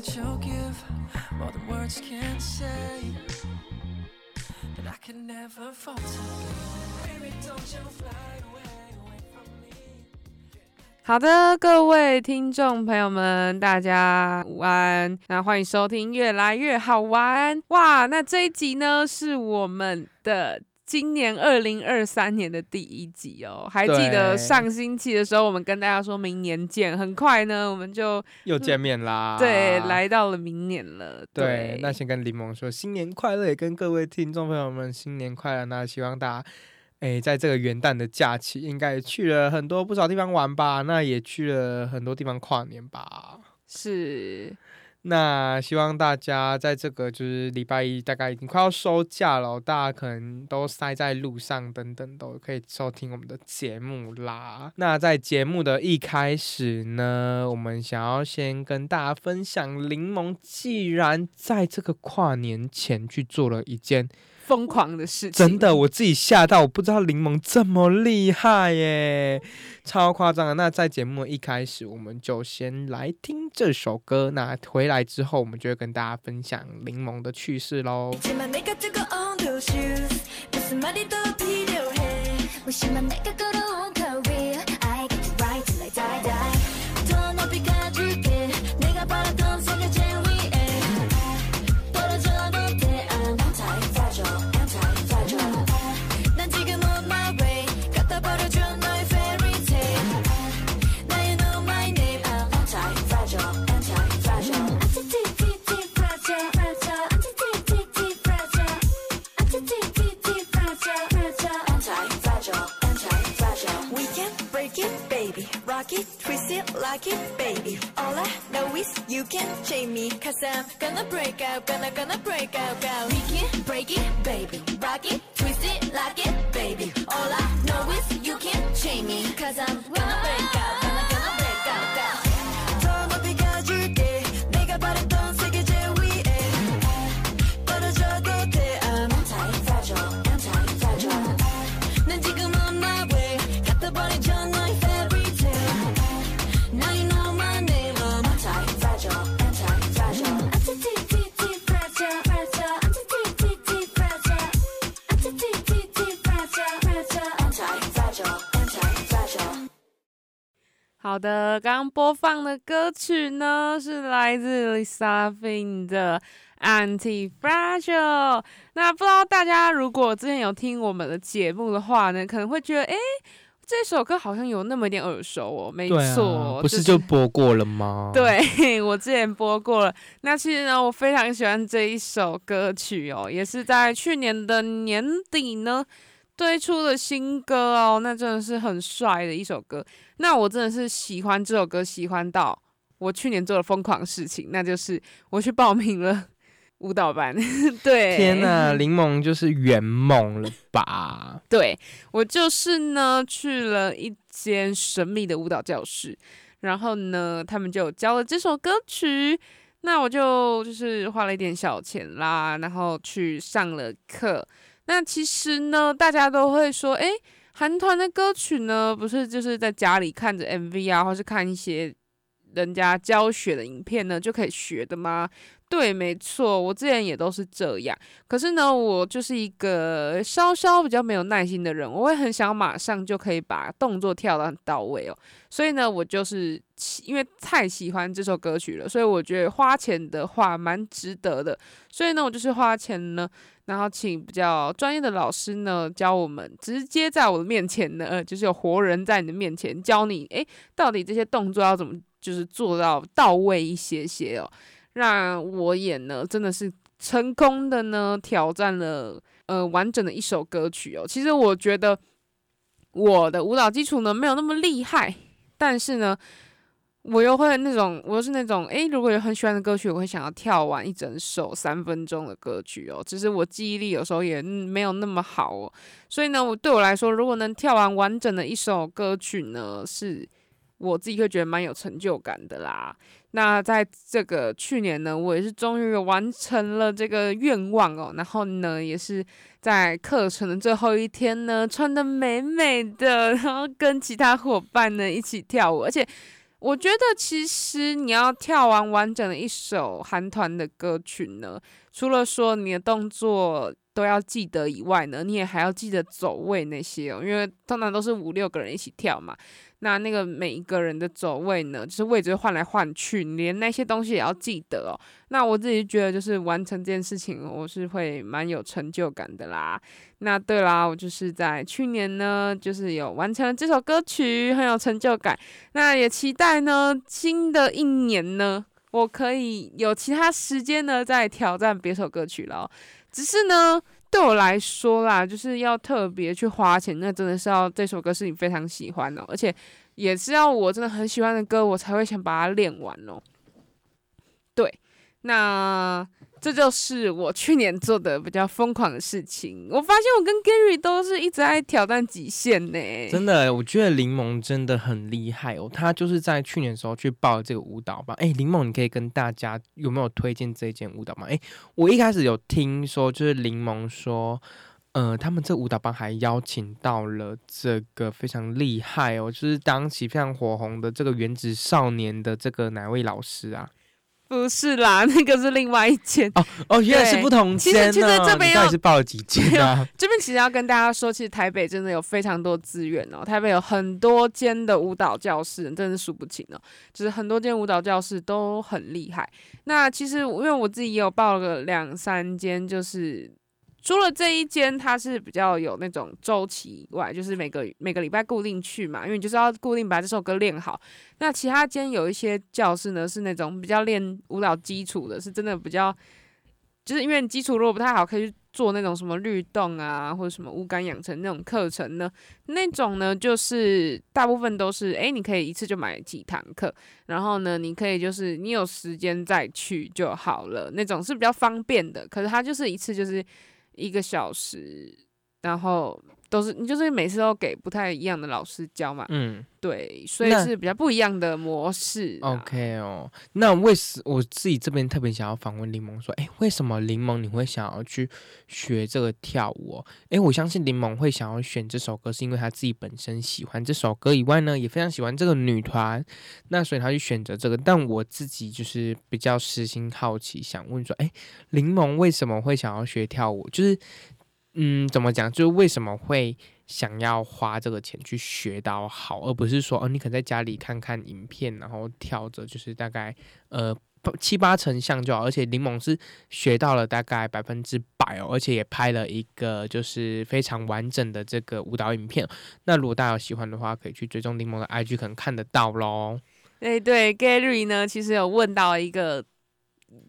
that you'll give more than words can say. That I can never falter. Baby, don't you fly away, away from me. 好的，各位听众朋友们，大家午安。那欢迎收听《越来越好玩》哇！那这一集呢，是我们的今年二零二三年的第一集哦。还记得上星期的时候，我们跟大家说明年见，很快呢，我们就又见面啦。对来到了明年了。对，那先跟柠檬说新年快乐，也跟各位听众朋友们新年快乐。那希望大家，哎，在这个元旦的假期，应该也去了很多不少地方玩吧？那也去了很多地方跨年吧？是那希望大家在这个就是礼拜一，大概已经快要收假了，大家可能都塞在路上等等，都可以收听我们的节目啦。那在节目的一开始呢，我们想要先跟大家分享，柠檬既然在这个跨年前去做了一件疯狂的事情，真的，我自己吓到，我不知道柠檬这么厉害耶，超夸张的。那在节目一开始，我们就先来听这首歌。那回来之后，我们就会跟大家分享柠檬的趣事喽。Twist it baby. All I know is you can not chain me. Cause I'm gonna break out gonna gonna break out out We can break it 的，刚刚播放的歌曲呢是来自 Lisa Fin 的《Anti Fragile》。那不知道大家如果之前有听我们的节目的话呢，可能会觉得，诶，这首歌好像有那么一点耳熟哦。没错，啊，不是就播过了吗？，对我之前播过了。那其实呢，我非常喜欢这一首歌曲哦，也是在去年的年底呢推出的新歌哦。那真的是很帅的一首歌。那我真的是喜欢这首歌，喜欢到我去年做了疯狂的事情，那就是我去报名了舞蹈班。对，天呐，柠檬就是圆梦了吧？对我就是呢去了一间神秘的舞蹈教室，然后呢，他们就教了这首歌曲，那我就就是花了一点小钱啦，然后去上了课。那其实呢，大家都会说，诶，韩团的歌曲呢，不是就是在家里看着 MV 啊，或是看一些人家教学的影片呢就可以学的吗？对，没错，我之前也都是这样。可是呢，我就是一个稍稍比较没有耐心的人，我会很想马上就可以把动作跳得很到位哦。所以呢，我就是因为太喜欢这首歌曲了，所以我觉得花钱的话蛮值得的。所以呢，我就是花钱呢，然后请比较专业的老师呢教我们，直接在我的面前呢，就是有活人在你的面前教你，诶，到底这些动作要怎么就是做到到位一些些哦。让我也呢，真的是成功的呢挑战了呃完整的一首歌曲哦。其实我觉得我的舞蹈基础呢没有那么厉害，但是呢，我又会那种，我又是那种，诶，如果有很喜欢的歌曲，我会想要跳完一整首三分钟的歌曲哦。只是我记忆力有时候也没有那么好哦，所以呢，我对我来说，如果能跳完完整的一首歌曲呢，是我自己会觉得蛮有成就感的啦。那在这个去年呢，我也是终于完成了这个愿望哦。然后呢，也是在课程的最后一天呢，穿的美美的，然后跟其他伙伴呢一起跳舞。而且我觉得，其实你要跳完完整的一首韩团的歌曲呢，除了说你的动作都要记得以外呢，你也还要记得走位那些哦，因为通常都是五六个人一起跳嘛。那那个每一个人的走位呢，就是位置换来换去，连那些东西也要记得哦。那我自己觉得，就是完成这件事情，我是会蛮有成就感的啦。那对啦，我就是在去年呢，就是有完成了这首歌曲，很有成就感。那也期待呢，新的一年呢，我可以有其他时间呢，再挑战别首歌曲了。只是呢。对我来说啦，就是要特别去花钱，那真的是要这首歌是你非常喜欢的，而且也是要我真的很喜欢的歌，我才会想把它练完哦。对，那这就是我去年做的比较疯狂的事情。我发现我跟 Gary 都是一直在挑战极限呢。真的，我觉得柠檬真的很厉害哦。他就是在去年的时候去报这个舞蹈班。哎，柠檬，你可以跟大家有没有推荐这件舞蹈吗？哎，我一开始有听说，就是柠檬说，呃，他们这舞蹈班还邀请到了这个非常厉害哦，就是当时非常火红的这个原子少年的这个哪位老师啊？不是啦，那个是另外一间。哦哦，原来是不同其实。其实这边要是报了几间啊？这边其实要跟大家说，其实台北真的有非常多资源哦，台北有很多间的舞蹈教室，真的是数不清哦。就是很多间舞蹈教室都很厉害。那其实因为我自己也有报了个两三间，就是除了这一间它是比较有那种周期以外，就是每个每个礼拜固定去嘛，因为你就是要固定把这首歌练好。那其他间有一些教室呢，是那种比较练舞蹈基础的，是真的比较，就是因为你基础如果不太好，可以去做那种什么律动啊，或者什么无感养成那种课程呢。那种呢，就是大部分都是，诶，你可以一次就买几堂课，然后呢，你可以就是你有时间再去就好了，那种是比较方便的。可是它就是一次就是一个小时，然后都是你就是每次都给不太一样的老师教嘛，嗯对，所以是比较不一样的模式啊。，OK 哦。那为什我自己这边特别想要访问柠檬说，哎，为什么柠檬你会想要去学这个跳舞哦？哎，我相信柠檬会想要选这首歌，是因为他自己本身喜欢这首歌以外呢，也非常喜欢这个女团，那所以他去选择这个。但我自己就是比较私心好奇，想问说，哎，柠檬为什么会想要学跳舞？就是，嗯，怎么讲？就是为什么会想要花这个钱去学到好，而不是说，哦，你可能在家里看看影片，然后跳着，就是大概呃七八成像就好。而且柠檬是学到了大概百分之百哦，而且也拍了一个就是非常完整的这个舞蹈影片。那如果大家有喜欢的话，可以去追踪柠檬的 IG，可能看得到喽。哎，对，Gary 呢，其实有问到一个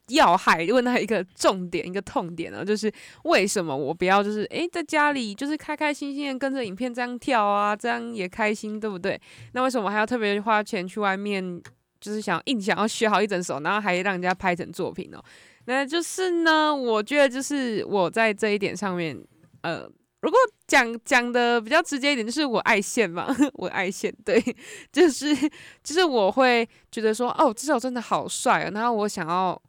要害，问他一个重点，一个痛点呢，就是为什么我不要就是诶，在家里就是开开心心的跟着影片这样跳啊，这样也开心，对不对？那为什么还要特别花钱去外面，就是想硬想要学好一整首，然后还让人家拍成作品哦？那就是呢，我觉得就是我在这一点上面，呃。如果讲讲的比较直接一点，就是我爱现嘛，我爱现，对，就是就是我会觉得说，哦，这首真的好帅啊，然后我想要，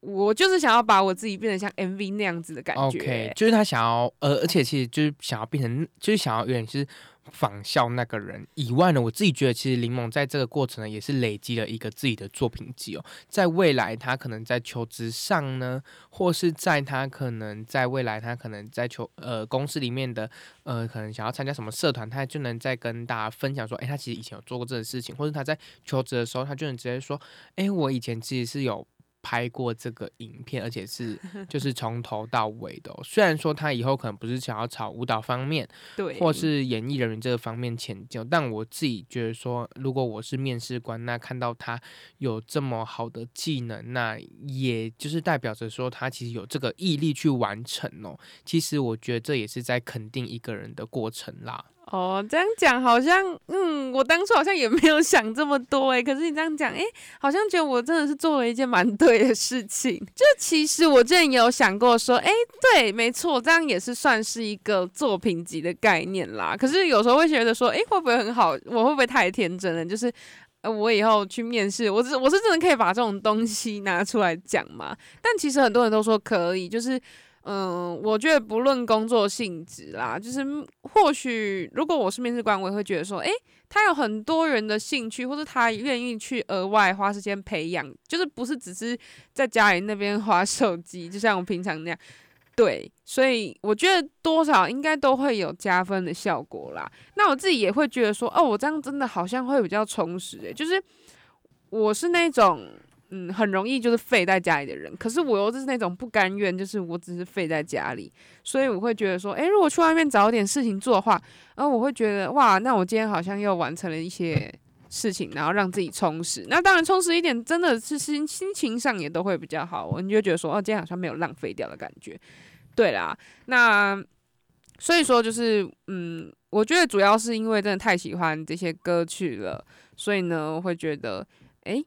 我就是想要把我自己变得像 MV 那样子的感觉 OK，就是他想要呃，而且其实就是想要变成，就是想要有点是仿效那个人以外呢，我自己觉得其实柠檬在这个过程呢，也是累积了一个自己的作品集哦。在未来，他可能在求职上呢，或是在他可能在未来，他可能在求呃公司里面的呃，可能想要参加什么社团，他就能再跟大家分享说，诶，他其实以前有做过这个事情，或者他在求职的时候，他就能直接说，诶，我以前其实是有。拍过这个影片，而且是就是从头到尾的哦、虽然说他以后可能不是想要朝舞蹈方面，对，或是演艺人员这个方面前进，但我自己觉得说，如果我是面试官，那看到他有这么好的技能，那也就是代表着说他其实有这个毅力去完成哦。其实我觉得这也是在肯定一个人的过程啦。哦，这样讲好像，嗯，我当初好像也没有想这么多诶。可是你这样讲，诶，好像觉得我真的是做了一件蛮对的事情。就其实我之前有想过说，诶，对，没错，这样也是算是一个作品集的概念啦。可是有时候会觉得说，诶，会不会很好？我会不会太天真了？就是，呃，我以后去面试，我是我是真的可以把这种东西拿出来讲嘛？但其实很多人都说可以，就是。嗯，我觉得不论工作性质啦，就是或许如果我是面试官，我也会觉得说，诶，他有很多人的兴趣，或者他愿意去额外花时间培养，就是不是只是在家里那边 划手机，就像我平常那样。对，所以我觉得多少应该都会有加分的效果啦。那我自己也会觉得说，哦，我这样真的好像会比较充实诶、就是我是那种。嗯，很容易就是废在家里的人，可是我又是那种不甘愿，就是我只是废在家里，所以我会觉得说，诶，如果去外面找点事情做的话，然后我会觉得，哇，那我今天好像又完成了一些事情，然后让自己充实。那当然，充实一点，真的是心心情上也都会比较好，我就觉得说，哦，今天好像没有浪费掉的感觉。对啦，那所以说就是，嗯，我觉得主要是因为真的太喜欢这些歌曲了，所以呢，我会觉得，诶。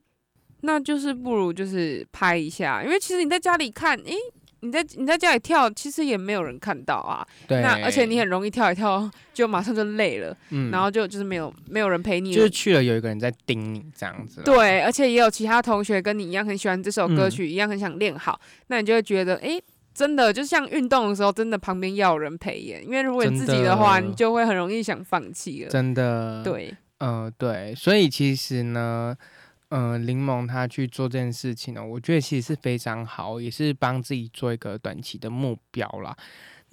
那就是不如就是拍一下，因为其实你在家里看，诶，你在你在家里跳，其实也没有人看到啊。对。那而且你很容易跳一跳，就马上就累了，嗯然后就就是没有没有人陪你，就是去了有一个人在盯你这样子。对，而且也有其他同学跟你一样很喜欢这首歌嗯曲，一样很想练好，那你就会觉得，诶，真的就像运动的时候，真的旁边要有人陪耶，因为如果你自己的话，的你就会很容易想放弃了。真的。。对，嗯、对，所以其实呢，嗯、柠檬他去做这件事情呢，我觉得其实是非常好，也是帮自己做一个短期的目标啦。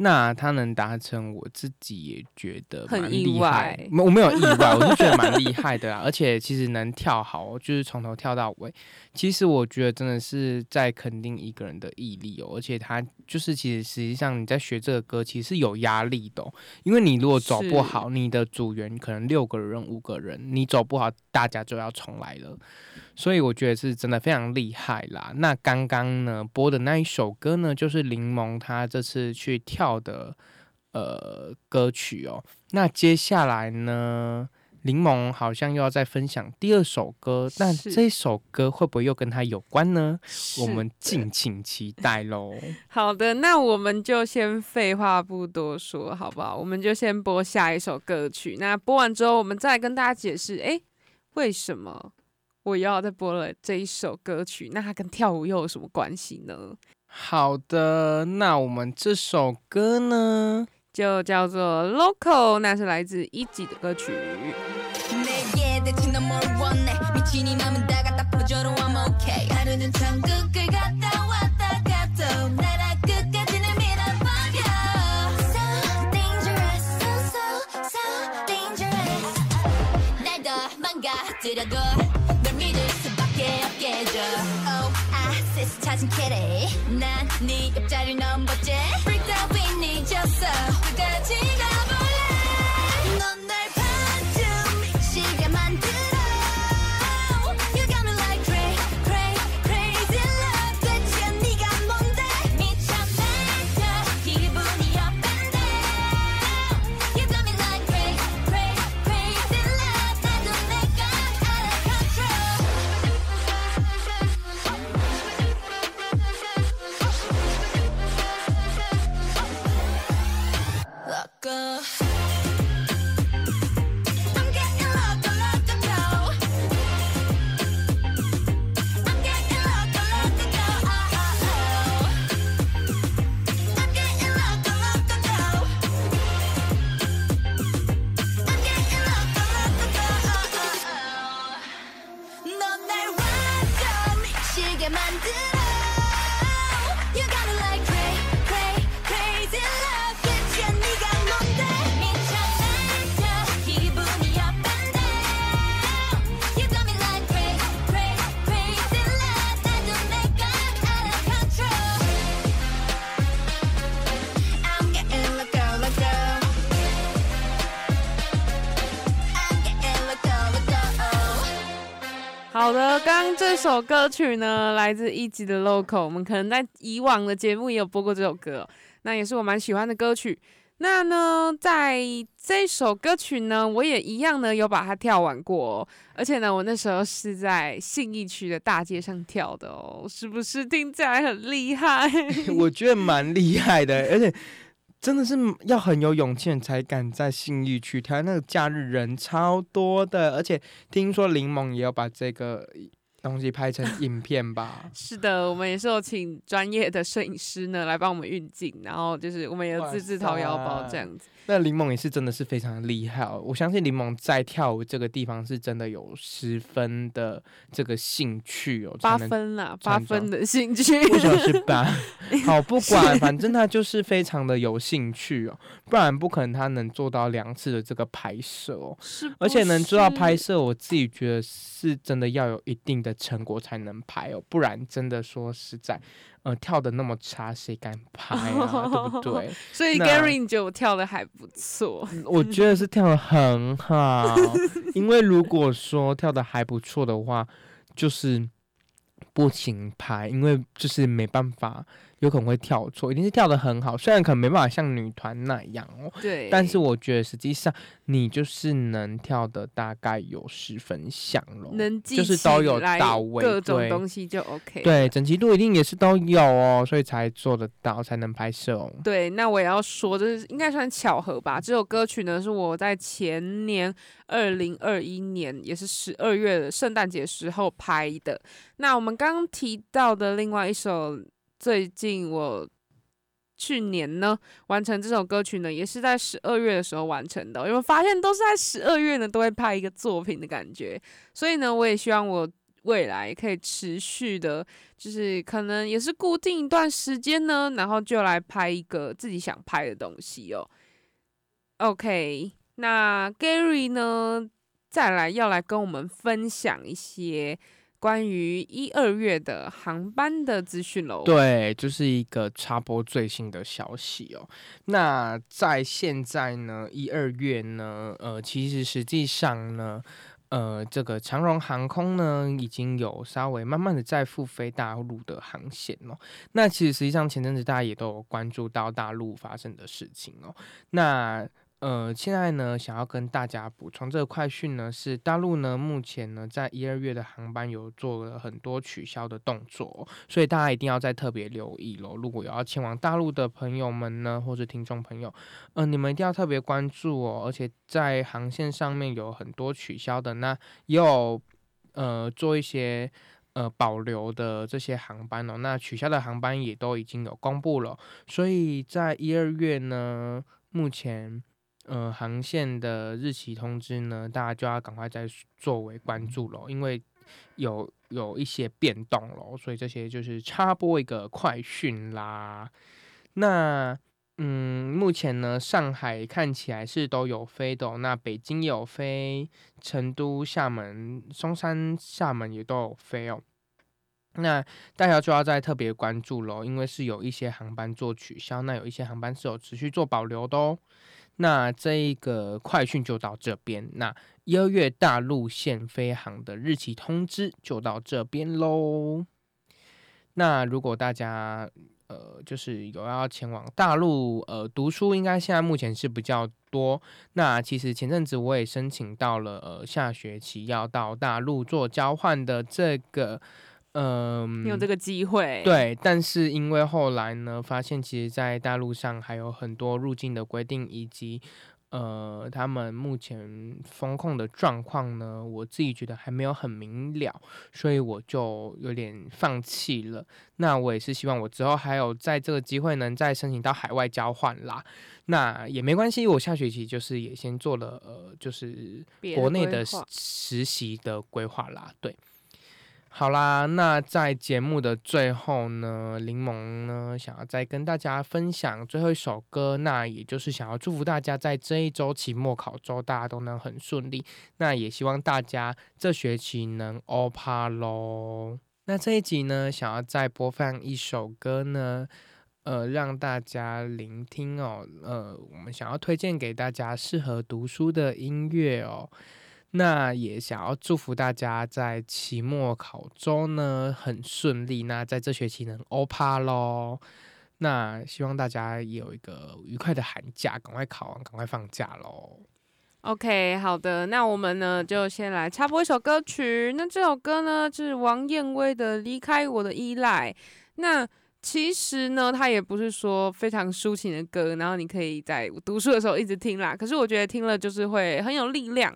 那他能达成，我自己也觉得很意蛮厉害外。没我没有意外，我是觉得蛮厉害的啦。而且其实能跳好，就是从头跳到尾。其实我觉得真的是在肯定一个人的毅力哦。而且他就是其实实际上你在学这个歌，其实是有压力的哦、因为你如果走不好，你的组员可能六个人、五个人，你走不好，大家就要重来了。所以我觉得是真的非常厉害啦。那刚刚呢播的那一首歌呢，就是柠檬他这次去跳的呃歌曲哦。那接下来呢，柠檬好像又要再分享第二首歌，那是这首歌会不会又跟他有关呢？我们敬请期待喽。好的，那我们就先废话不多说，好不好？我们就先播下一首歌曲。那播完之后，我们再跟大家解释，诶，为什么我又要再播了这一首歌曲？那它跟跳舞又有什么关系呢？好的，那我们这首歌呢？就叫做 Local，那是来自一级的歌曲。 망가뜨려도 널 믿을 수밖에 해줘. Oh I see 찾은 kitty 난네 옆자리 넘버째. Out with me 졌어 끝까지 好的，刚刚这首歌曲呢，来自一级的 Local，我们可能在以往的节目也有播过这首歌、那也是我蛮喜欢的歌曲。那呢，在这首歌曲呢，我也一样呢有把它跳完过、哦，而且呢，我那时候是在信义区的大街上跳的哦，是不是听起来很厉害？我觉得蛮厉害的，而且真的是要很有勇气才敢在信义区挑，那个假日人超多的，而且听说柠檬也要把这个东西拍成影片吧？是的，我们也是有请专业的摄影师呢来帮我们运镜，然后就是我们也有自制掏腰包这样子。那柠檬也是真的是非常的厉害哦，我相信柠檬在跳舞这个地方是真的有十分的这个兴趣哦，八分啦，八分的兴趣。为什么是八？好，不管，反正 他就是非常的有兴趣哦，不然不可能他能做到两次的这个拍摄哦，而且能做到拍摄，我自己觉得是真的要有一定的成果才能拍哦，不然真的说实在，呃，跳的那么差，谁敢拍啊？对不对？所以 Gary 你觉得我跳的还不错，我觉得是跳的很好，因为如果说跳的还不错的话，就是不行拍，因为就是没办法，有可能会跳错，一定是跳的很好，虽然可能没办法像女团那样哦，对，但是我觉得实际上你就是能跳的大概有十分像咯。能记就是都有到位各种东西就 OK。对，整齐度一定也是都有哦，所以才做得到，才能拍摄哦。对，那我也要说，这是应该算巧合吧。这首歌曲呢，是我在前年二零二一年，也是十二月的圣诞节时候拍的。那我们刚刚提到的另外一首，最近我去年呢完成这首歌曲呢，也是在十二月的时候完成的。因为发现都是在十二月呢，都会拍一个作品的感觉，所以呢，我也希望我未来可以持续的，就是可能也是固定一段时间呢，然后就来拍一个自己想拍的东西哦。OK，那 Gary 呢，再来要来跟我们分享一些关于一二月的航班的资讯喽。，对，就是一个插播最新的消息哦。那在现在呢，一二月呢，呃，其实实际上呢，呃，这个长荣航空呢，已经有稍微慢慢的在复飞大陆的航线哦。那其实实际上前阵子大家也都有关注到大陆发生的事情哦。那呃，现在呢，想要跟大家补充这个快讯呢，是大陆呢目前呢在一二月的航班有做了很多取消的动作、所以大家一定要再特别留意喽。如果有要前往大陆的朋友们呢，或是听众朋友，呃，你们一定要特别关注哦。而且在航线上面有很多取消的，那也有呃做一些呃保留的这些航班哦。那取消的航班也都已经有公布了，所以在一二月呢，目前。呃，航线的日期通知呢，大家就要赶快再作为关注喽，因为有有一些变动喽，所以这些就是插播一个快讯啦。那嗯，目前呢，上海看起来是都有飞的哦、那北京也有飞，成都、厦门、松山、厦门也都有飞哦。那大家就要再特别关注喽，因为是有一些航班做取消，那有一些航班是有持续做保留的哦。那这一个快讯就到这边，那一二月大陆线飞航的日期通知就到这边喽。那如果大家呃就是有要前往大陆呃读书，应该现在目前是比较多。那其实前阵子我也申请到了呃下学期要到大陆做交换的这个嗯、你有这个机会，，对，但是因为后来呢，发现其实，在大陆上还有很多入境的规定，以及呃，他们目前风控的状况呢，我自己觉得还没有很明了，所以我就有点放弃了。那我也是希望我之后还有在这个机会能再申请到海外交换啦。那也没关系，我下学期就是也先做了呃，就是国内的实习的规划啦，对。好啦，那在节目的最后呢，柠檬呢想要再跟大家分享最后一首歌，那也就是想要祝福大家在这一周期末考周大家都能很顺利，那也希望大家这学期能欧趴喽。那这一集呢，想要再播放一首歌呢，呃，让大家聆听哦。呃，我们想要推荐给大家适合读书的音乐哦。那也想要祝福大家在期末考中呢很顺利，那在这学期能欧趴喽。那希望大家也有一个愉快的寒假，赶快考完，赶快放假喽。OK，好的，那我们呢就先来插播一首歌曲。那这首歌呢是王燕威的《离开我的依赖》。那其实呢，它也不是说非常抒情的歌，然后你可以在读书的时候一直听啦。可是我觉得听了就是会很有力量。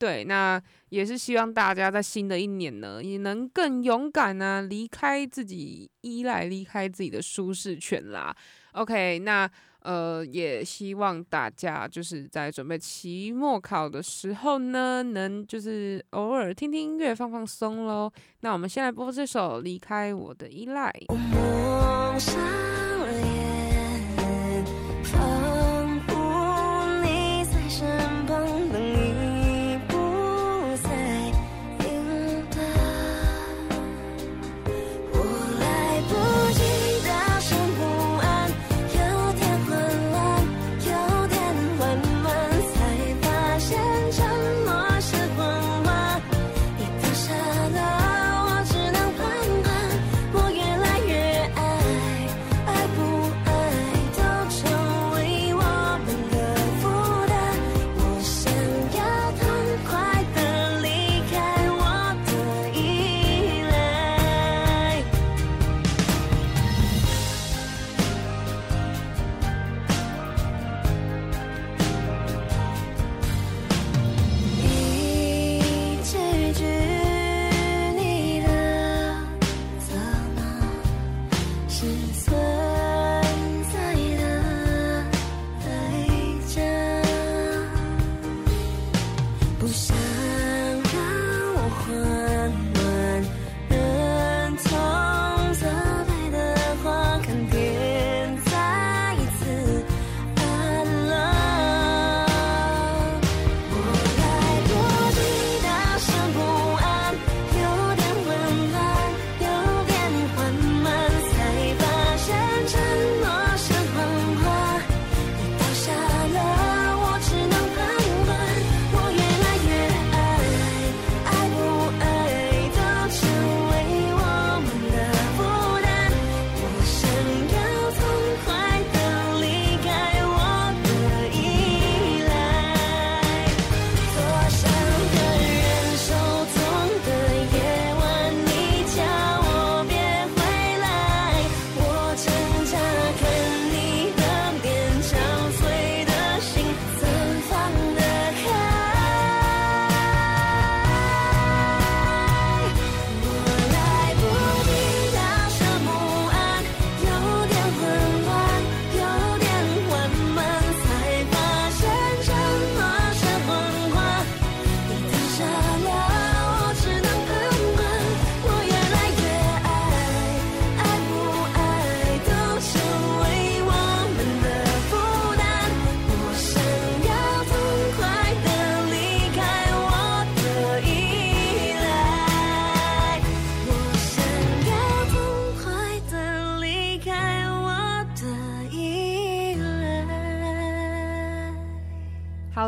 对，那也是希望大家在新的一年呢，也能更勇敢啊，离开自己依赖，离开自己的舒适圈啦。OK，那呃，也希望大家就是在准备期末考的时候呢，能就是偶尔听听音乐放放松喽。那我们先来播这首《离开我的依赖》。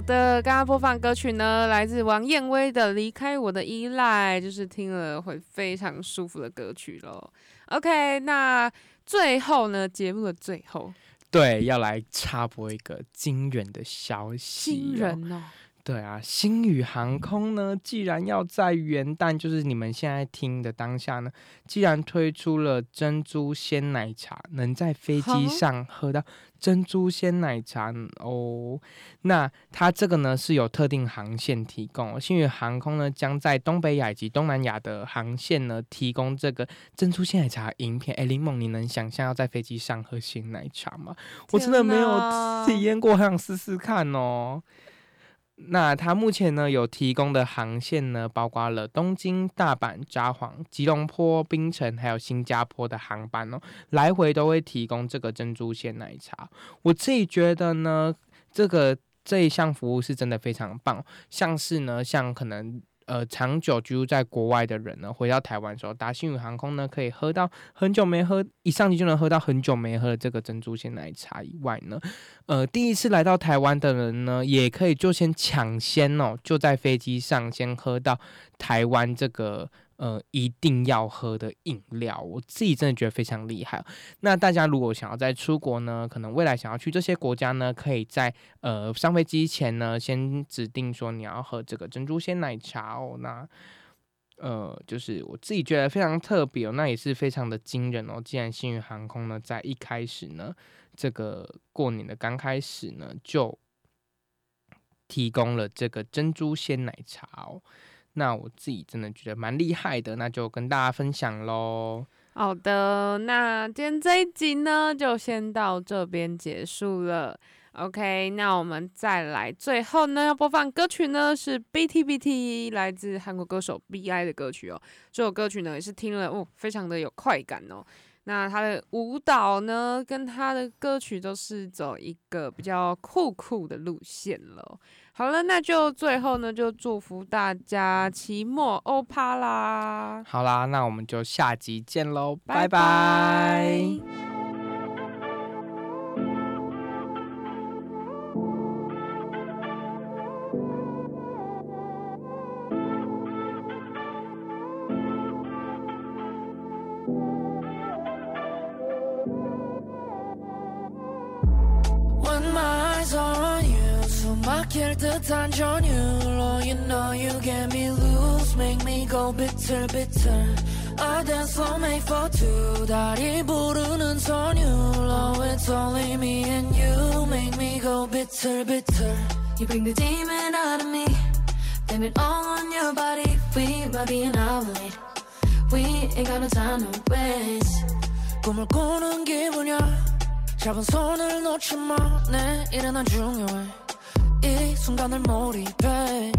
的，刚刚播放歌曲呢，来自王燕威的《离开我的依赖》，就是听了会非常舒服的歌曲喽。OK，那最后呢，节目的最后，对，要来插播一个惊人的消息、惊！人哦，对啊，星宇航空呢，既然要在元旦，就是你们现在听的当下呢，既然推出了珍珠鲜奶茶，能在飞机上喝到珍珠鲜奶茶哦。那它这个呢是有特定航线提供哦，星宇航空呢将在东北亚以及东南亚的航线呢提供这个珍珠鲜奶茶饮品。哎，林梦，你能想象要在飞机上喝鲜奶茶吗？我真的没有体验过，很想试试看哦。那它目前呢有提供的航线呢，包括了东京、大阪、札幌、吉隆坡、槟城，还有新加坡的航班哦，来回都会提供这个珍珠鲜奶茶。我自己觉得呢，这个这一项服务是真的非常棒，像是呢，像可能。呃，长久居住在国外的人呢，回到台湾的时候，达新宇航空呢，可以喝到很久没喝，一上机就能喝到很久没喝的这个珍珠鲜奶茶以外呢，呃，第一次来到台湾的人呢，也可以就先抢先哦，就在飞机上先喝到台湾这个呃一定要喝的饮料，我自己真的觉得非常厉害。那大家如果想要在出国呢，可能未来想要去这些国家呢，可以在呃上飞机前呢，先指定说你要喝这个珍珠鲜奶茶哦。那呃，就是我自己觉得非常特别哦，那也是非常的惊人哦。既然新宇航空呢，在一开始呢，这个过年的刚开始呢，就提供了这个珍珠鲜奶茶哦。那我自己真的觉得蛮厉害的，那就跟大家分享喽。好的，那今天这一集呢，就先到这边结束了。OK，那我们再来，最后呢要播放歌曲呢是 BTBT 来自韩国歌手 BI 的歌曲哦。这首歌曲呢也是听了哦，非常的有快感哦。那他的舞蹈呢，跟他的歌曲都是走一个比较酷酷的路线了。好了，那就最后呢，就祝福大家期末欧趴啦！好啦，那我们就下集见喽，拜拜拜。숨막힐 듯한 전율로 You know you get me loose, make me go bitter bitter I dance so made for two 다리 부르는 선율로 It's only me and you, make me go bitter bitter You bring the demon out of me. Blame it all on your body. We might be an outlet. We ain't got no time to waste. 꿈을 꾸는 기분이야 잡은 손을 놓지 마내 일은 안 중요해 이 순간을 몰입해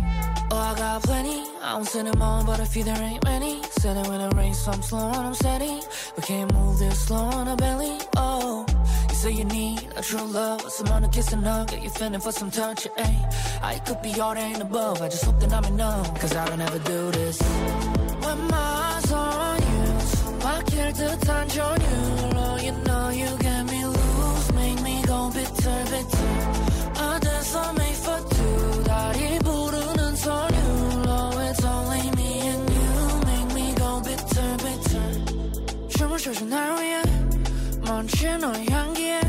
Oh I got plenty I won't say no more but if you there ain't many Said it when it rains so I'm slow and I'm steady We can't move this slow on our belly Oh You say you need a true love Someone to kiss and hug Get you feeling for some touch eh? I could be all that ain't above I just hope that I'm enough Cause I don't ever do this When my eyes are on you 막힐 듯한 전율로 You know you get me loose Make me go bitter bitter 너의 향기에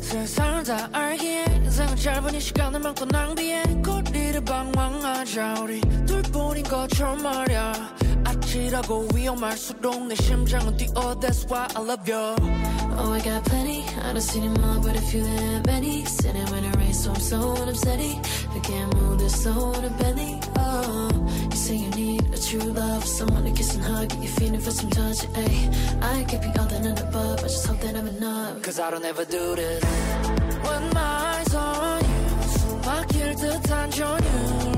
세상을 다 알기에 인생은 짧은 이 시간을 많고 낭비해 거리를 방황하자 우리 둘뿐인 것처럼 말야 아찔하고 위험할수록 내 심장은 뛰어 That's why I love you Oh, I got plenty. I don't see them all, but if you have many, sitting when it rains, so I'm so unupsetting. I can't move this slow on a belly. Oh, you say you need a true love, someone to kiss and hug, get you feeling for some touch. Ay, I could be all that and above. I just hope that I'm enough. Cause I don't ever do this When my eyes are on you 숨막힐 듯한 전율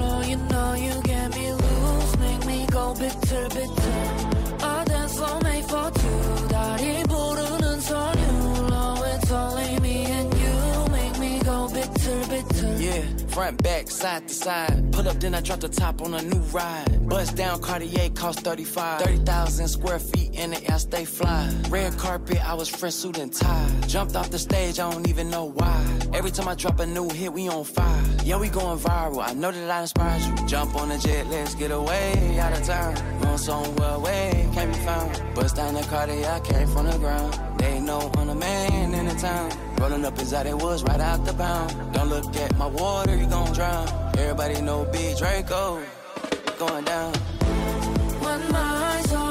Make me go bitter bitter I dance so made for two 다리 부르는 선율로 It's only me and you Make me go bitter bitter Yeah, front, back, side to side. Pull up, then I drop the top on a new ride. Bust down, Cartier cost 35. 30,000 square feet in the air, stay fly. Red carpet, I was fresh suit and tie. Jumped off the stage, I don't even know why. Every time I drop a new hit, we on fire. Yeah, we going viral. I know that I inspired you. Jump on the jet, let's get away out of town. Going somewhere away, can't be found. Bust down the Cartier, I came from the ground. They know I'm the man in the town. Rolling up as out it was right out the pound. Don't look at my water, you gon' drown. Everybody know Big Draco going down. When my eyes are on you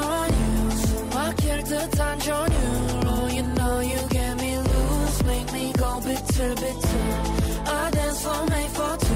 숨막힐 듯한 전율로 You know you get me loose Make me go bitter bitter I dance so made for two